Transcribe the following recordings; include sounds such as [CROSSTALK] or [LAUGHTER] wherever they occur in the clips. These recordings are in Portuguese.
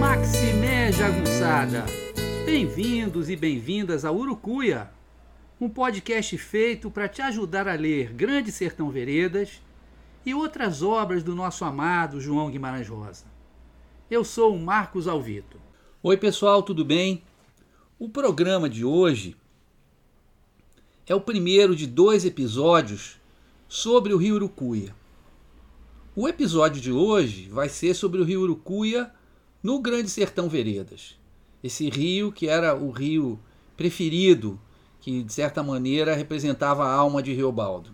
Maximé Jagunçada, bem-vindos e bem-vindas a Urucuia, um podcast feito para te ajudar a ler Grande Sertão Veredas e outras obras do nosso amado João Guimarães Rosa. Eu sou o Marcos Alvito. Oi, pessoal, tudo bem? O programa de hoje é o primeiro de dois episódios sobre o Rio Urucuia. O episódio de hoje vai ser sobre o Rio Urucuia no Grande Sertão Veredas. Esse rio que era o rio preferido, que de certa maneira representava a alma de Riobaldo.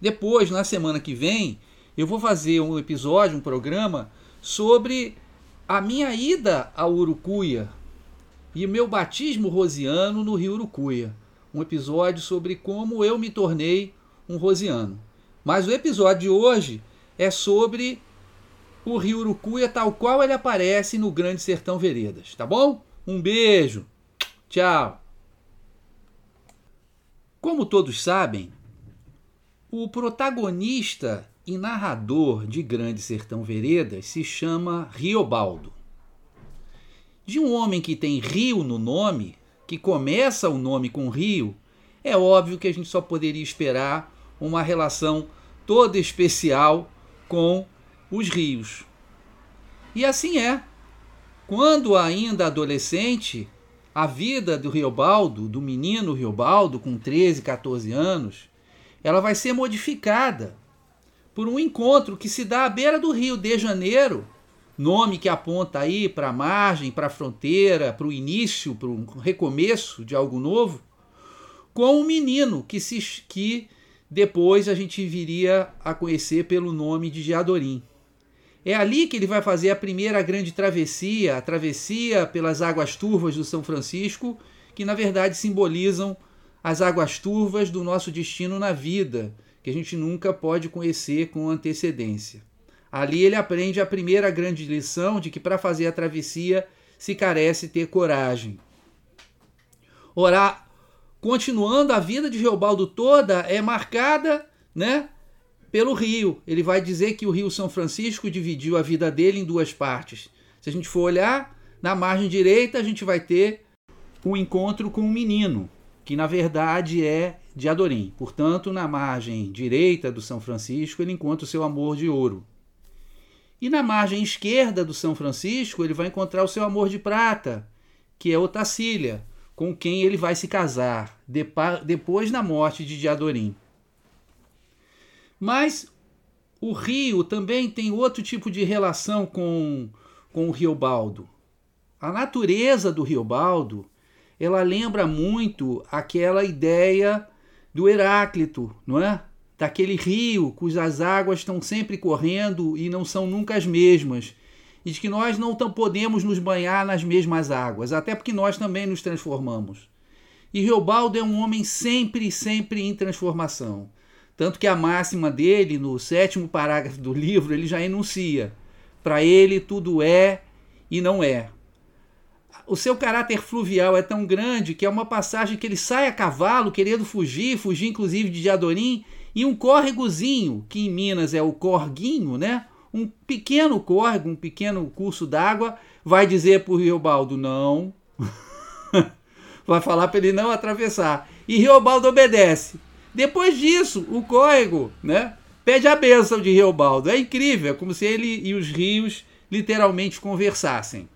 Depois, na semana que vem, eu vou fazer um episódio, um programa sobre a minha ida ao Urucuia e o meu batismo rosiano no rio Urucuia. Um episódio sobre como eu me tornei um rosiano. Mas o episódio de hoje é sobre o rio Urucuia tal qual ele aparece no Grande Sertão Veredas, tá bom? Um beijo. Tchau. Como todos sabem, o protagonista e narrador de Grande Sertão Veredas se chama Riobaldo. De um homem que tem rio no nome, que começa o nome com rio, é óbvio que a gente só poderia esperar uma relação toda especial com os rios. E assim é. Quando ainda adolescente, a vida do Riobaldo, do menino Riobaldo, com 13, 14 anos, ela vai ser modificada por um encontro que se dá à beira do Rio de Janeiro, nome que aponta aí para a margem, para a fronteira, para o início, para um recomeço de algo novo, com um menino que, se, que depois a gente viria a conhecer pelo nome de Geadorim. É ali que ele vai fazer a primeira grande travessia, a travessia pelas águas turvas do São Francisco, que na verdade simbolizam as águas turvas do nosso destino na vida, que a gente nunca pode conhecer com antecedência. Ali ele aprende a primeira grande lição de que para fazer a travessia se carece ter coragem. Ora, continuando, a vida de Geobaldo toda é marcada, né, pelo rio. Ele vai dizer que o Rio São Francisco dividiu a vida dele em duas partes. Se a gente for olhar, na margem direita a gente vai ter o encontro com um menino, que na verdade é de Adorim. Portanto, na margem direita do São Francisco, ele encontra o seu amor de ouro. E na margem esquerda do São Francisco, ele vai encontrar o seu amor de prata, que é Otacília, com quem ele vai se casar depois da morte de Diadorim. Mas o rio também tem outro tipo de relação com, com o Rio Baldo. A natureza do Rio Baldo, ela lembra muito aquela ideia do Heráclito, não é? Daquele rio cujas águas estão sempre correndo e não são nunca as mesmas. E de que nós não podemos nos banhar nas mesmas águas, até porque nós também nos transformamos. E Riobaldo é um homem sempre, sempre em transformação. Tanto que a máxima dele, no sétimo parágrafo do livro, ele já enuncia: para ele tudo é e não é o seu caráter fluvial é tão grande que é uma passagem que ele sai a cavalo querendo fugir, fugir inclusive de Diadorim, e um córregozinho, que em Minas é o corguinho, né? Um pequeno córrego, um pequeno curso d'água, vai dizer para o Riobaldo não. [LAUGHS] vai falar para ele não atravessar. E Riobaldo obedece. Depois disso, o córrego, né? Pede a bênção de Riobaldo. É incrível, é como se ele e os rios literalmente conversassem.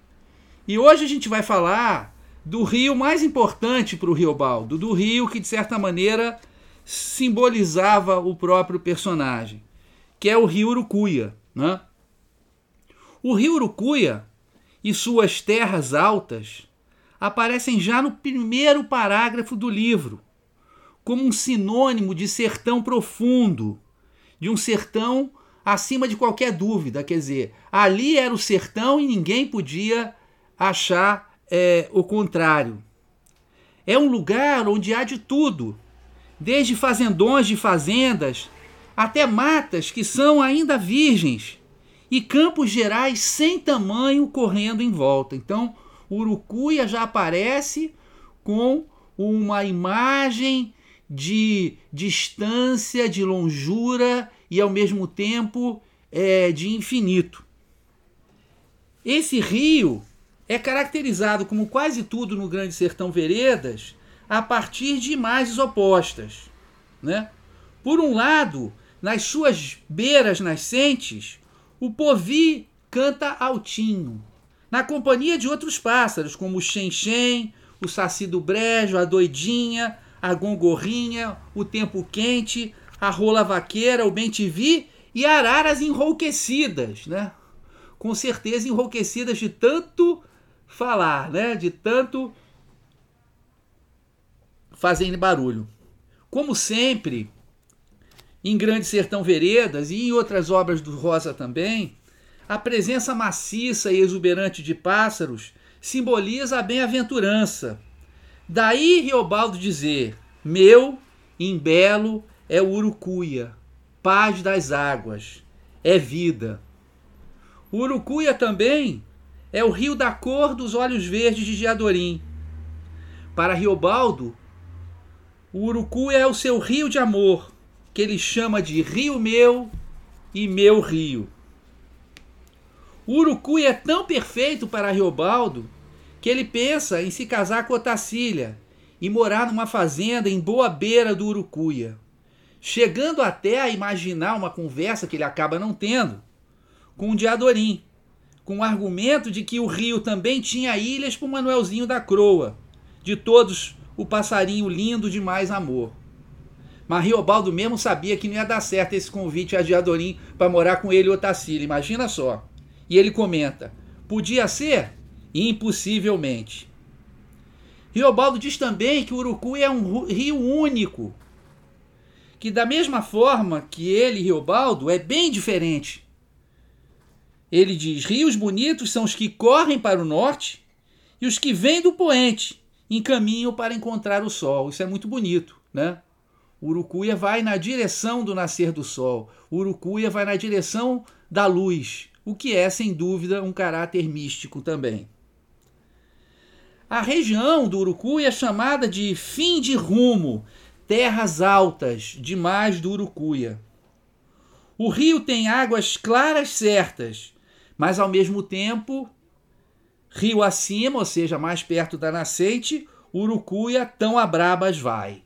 E hoje a gente vai falar do rio mais importante para o Riobaldo, do rio que de certa maneira simbolizava o próprio personagem, que é o rio Urucuia. Né? O rio Urucuia e suas terras altas aparecem já no primeiro parágrafo do livro, como um sinônimo de sertão profundo, de um sertão acima de qualquer dúvida. Quer dizer, ali era o sertão e ninguém podia achar é o contrário. É um lugar onde há de tudo, desde fazendões de fazendas até matas que são ainda virgens e campos gerais sem tamanho correndo em volta. Então, Urucuia já aparece com uma imagem de distância, de longura e ao mesmo tempo é, de infinito. Esse rio é caracterizado, como quase tudo no Grande Sertão Veredas, a partir de imagens opostas. Né? Por um lado, nas suas beiras nascentes, o povi canta altinho, na companhia de outros pássaros, como o xen-xen, o saci do brejo, a doidinha, a gongorrinha, o tempo quente, a rola vaqueira, o bem-te-vi e araras enrouquecidas, né? Com certeza enrouquecidas de tanto falar, né? De tanto fazendo barulho. Como sempre, em Grande Sertão Veredas e em outras obras do Rosa também, a presença maciça e exuberante de pássaros simboliza a bem-aventurança. Daí Riobaldo dizer: Meu, em belo, é o urucuia, paz das águas, é vida. O urucuia também é o rio da cor dos olhos verdes de Diadorim. Para Riobaldo, o urucuia é o seu rio de amor, que ele chama de rio meu e meu rio. O urucuia é tão perfeito para Riobaldo que ele pensa em se casar com Otacília e morar numa fazenda em boa beira do Urucuia, chegando até a imaginar uma conversa que ele acaba não tendo com o Diadorim, com o argumento de que o rio também tinha ilhas para o Manuelzinho da Croa, de todos o passarinho lindo de mais amor. Mas Riobaldo mesmo sabia que não ia dar certo esse convite a Diadorim para morar com ele e Otacília, imagina só. E ele comenta: podia ser? Impossivelmente. Riobaldo diz também que o Urucuí é um rio único, que da mesma forma que ele, Riobaldo, é bem diferente. Ele diz: rios bonitos são os que correm para o norte e os que vêm do poente em caminho para encontrar o sol. Isso é muito bonito, né? Urucuia vai na direção do nascer do sol. Urucuia vai na direção da luz, o que é, sem dúvida, um caráter místico também. A região do Urucuia é chamada de fim de rumo, terras altas, demais do Urucuia. O rio tem águas claras certas, mas ao mesmo tempo, rio acima, ou seja, mais perto da nascente, Urucuia tão a brabas vai.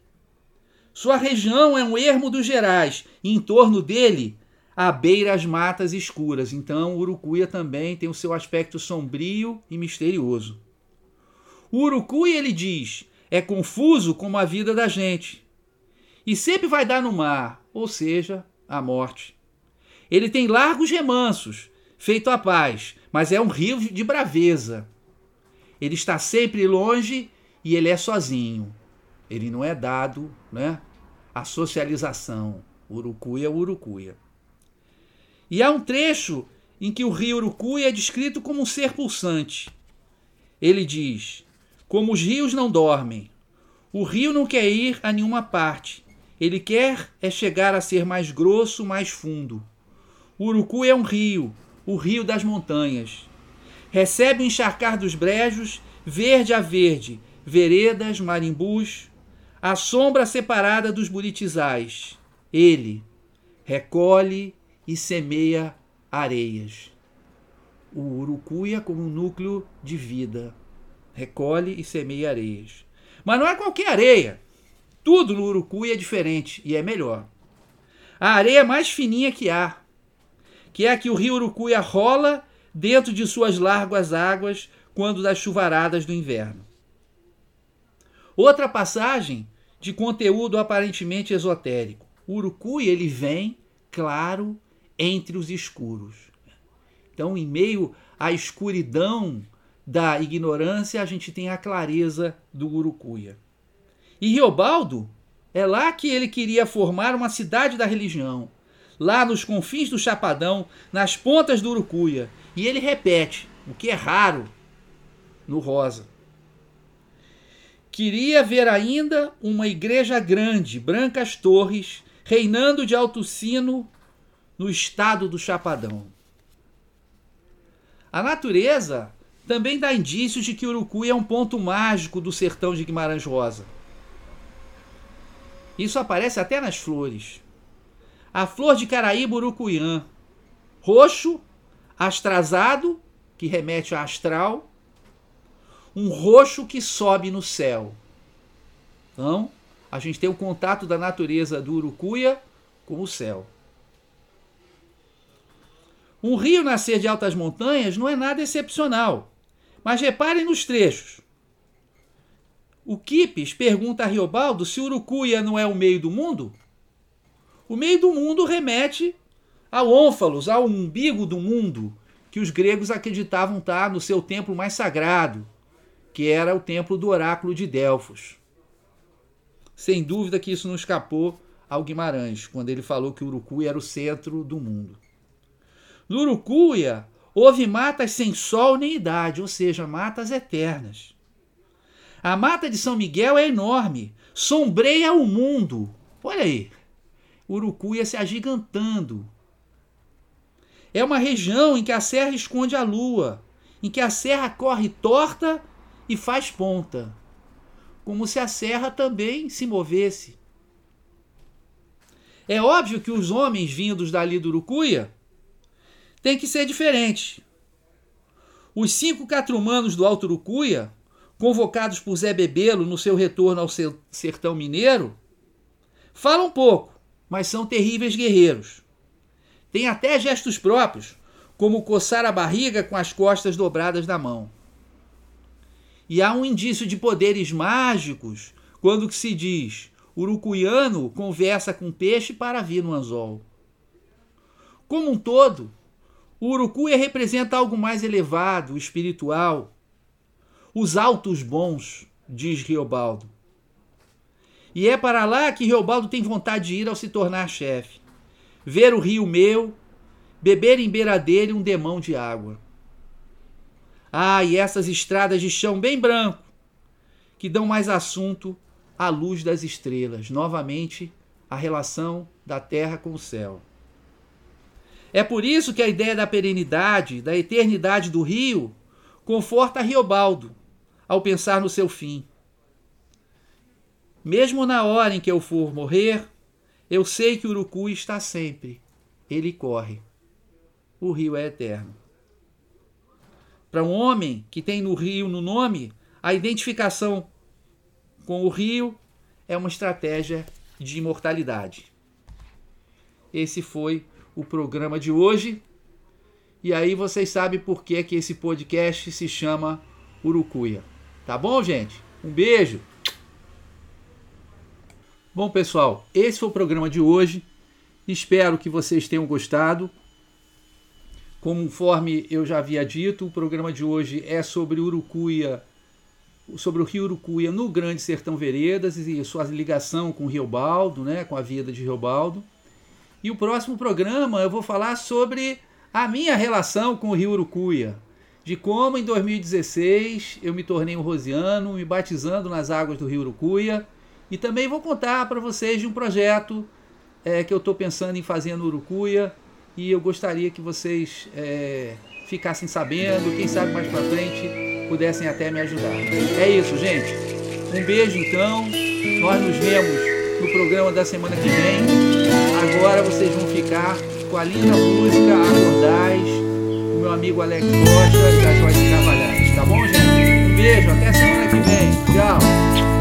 Sua região é um ermo dos Gerais, e em torno dele à beira as matas escuras. Então, Urucuia também tem o seu aspecto sombrio e misterioso. O urucui, ele diz, é confuso como a vida da gente. E sempre vai dar no mar, ou seja, a morte. Ele tem largos remansos, feito a paz, mas é um rio de braveza. Ele está sempre longe e ele é sozinho. Ele não é dado né, à socialização. Urucuia urucuia. E há um trecho em que o rio Urucuia é descrito como um ser pulsante. Ele diz: como os rios não dormem. O rio não quer ir a nenhuma parte. Ele quer é chegar a ser mais grosso, mais fundo. O Urucu é um rio, o rio das montanhas. Recebe o encharcar dos brejos, verde a verde, veredas, marimbus, a sombra separada dos buritizais. Ele recolhe e semeia areias. O urucuia como um núcleo de vida recolhe e semeia areias. Mas não é qualquer areia. Tudo no urucuí é diferente e é melhor. A areia mais fininha que há, que é a que o rio Urucuia rola dentro de suas largas águas quando das chuvaradas do inverno. Outra passagem de conteúdo aparentemente esotérico. O Urucuia ele vem claro entre os escuros. Então, em meio à escuridão da ignorância, a gente tem a clareza do Urucuia. E Riobaldo, é lá que ele queria formar uma cidade da religião, lá nos confins do Chapadão, nas pontas do Urucuia. E ele repete, o que é raro, no rosa. Queria ver ainda uma igreja grande, brancas torres, reinando de alto sino no estado do Chapadão. A natureza também dá indícios de que Urucuí é um ponto mágico do sertão de Guimarães Rosa. Isso aparece até nas flores. A flor de Caraíba urucuiã, roxo, astrasado, que remete a astral, um roxo que sobe no céu. Então, a gente tem o contato da natureza do urucuia com o céu. Um rio nascer de altas montanhas não é nada excepcional, mas reparem nos trechos. O Kipes pergunta a Riobaldo se Urucuia não é o meio do mundo? O meio do mundo remete ao ônfalos, ao umbigo do mundo, que os gregos acreditavam estar no seu templo mais sagrado, que era o templo do oráculo de Delfos. Sem dúvida que isso não escapou ao Guimarães, quando ele falou que Urucuia era o centro do mundo. No Urucuia, houve matas sem sol nem idade, ou seja, matas eternas. A mata de São Miguel é enorme, sombreia o mundo. Olha aí, Urucuia se agigantando. É uma região em que a serra esconde a lua, em que a serra corre torta e faz ponta, como se a serra também se movesse. É óbvio que os homens vindos dali do Urucuia têm que ser diferentes. Os cinco catrumanos do Alto Urucuia convocados por Zé Bebelo no seu retorno ao sertão mineiro, falam pouco, mas são terríveis guerreiros. Tem até gestos próprios, como coçar a barriga com as costas dobradas da mão. E há um indício de poderes mágicos quando se diz urucuiano conversa com peixe para vir no anzol. Como um todo, o urucuia representa algo mais elevado, espiritual, os altos bons, diz Riobaldo. E é para lá que Riobaldo tem vontade de ir ao se tornar chefe. Ver o rio meu, beber em beira dele um demão de água. Ah, e essas estradas de chão bem branco, que dão mais assunto à luz das estrelas. Novamente, a relação da terra com o céu. É por isso que a ideia da perenidade, da eternidade do rio, conforta Riobaldo ao pensar no seu fim. Mesmo na hora em que eu for morrer, eu sei que o urucu está sempre. Ele corre. O rio é eterno. Para um homem que tem no rio no nome, a identificação com o rio é uma estratégia de imortalidade. Esse foi o programa de hoje. E aí vocês sabem por que, que esse podcast se chama Urucuia. Tá bom, gente? Um beijo. Bom, pessoal, esse foi o programa de hoje. Espero que vocês tenham gostado. Conforme eu já havia dito, o programa de hoje é sobre Urucuia, sobre o Rio Urucuia no Grande Sertão Veredas e sua ligação com o Rio Baldo, né, com a vida de Rio Baldo. E o próximo programa eu vou falar sobre a minha relação com o Rio Urucuia, de como em 2016 eu me tornei um rosiano, me batizando nas águas do Rio Urucuia, e também vou contar para vocês de um projeto é, que eu estou pensando em fazer no Urucuia, e eu gostaria que vocês é, ficassem sabendo, quem sabe mais para frente pudessem até me ajudar. É isso, gente. Um beijo então. Nós nos vemos no programa da semana que vem. Agora vocês vão ficar com a linda música Acordais, do meu amigo Alex Rocha e da Joyce Carvalhais. Tá bom, gente? Um beijo, até semana que vem. Tchau.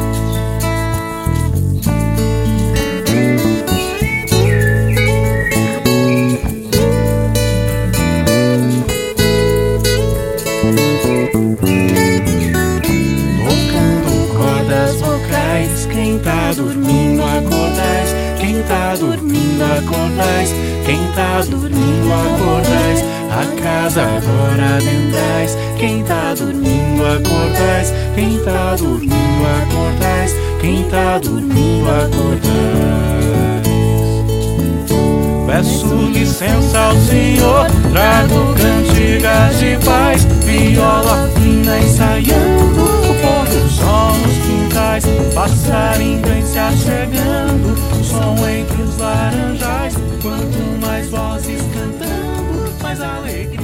quem tá dormindo acordares. Peço licença ao Senhor, trago cantigas de paz, viola fina ensaiando o pôr do sol nos quintais, passarinho vem se achegando, som entre os laranjais, quanto mais vozes cantando, mais alegria.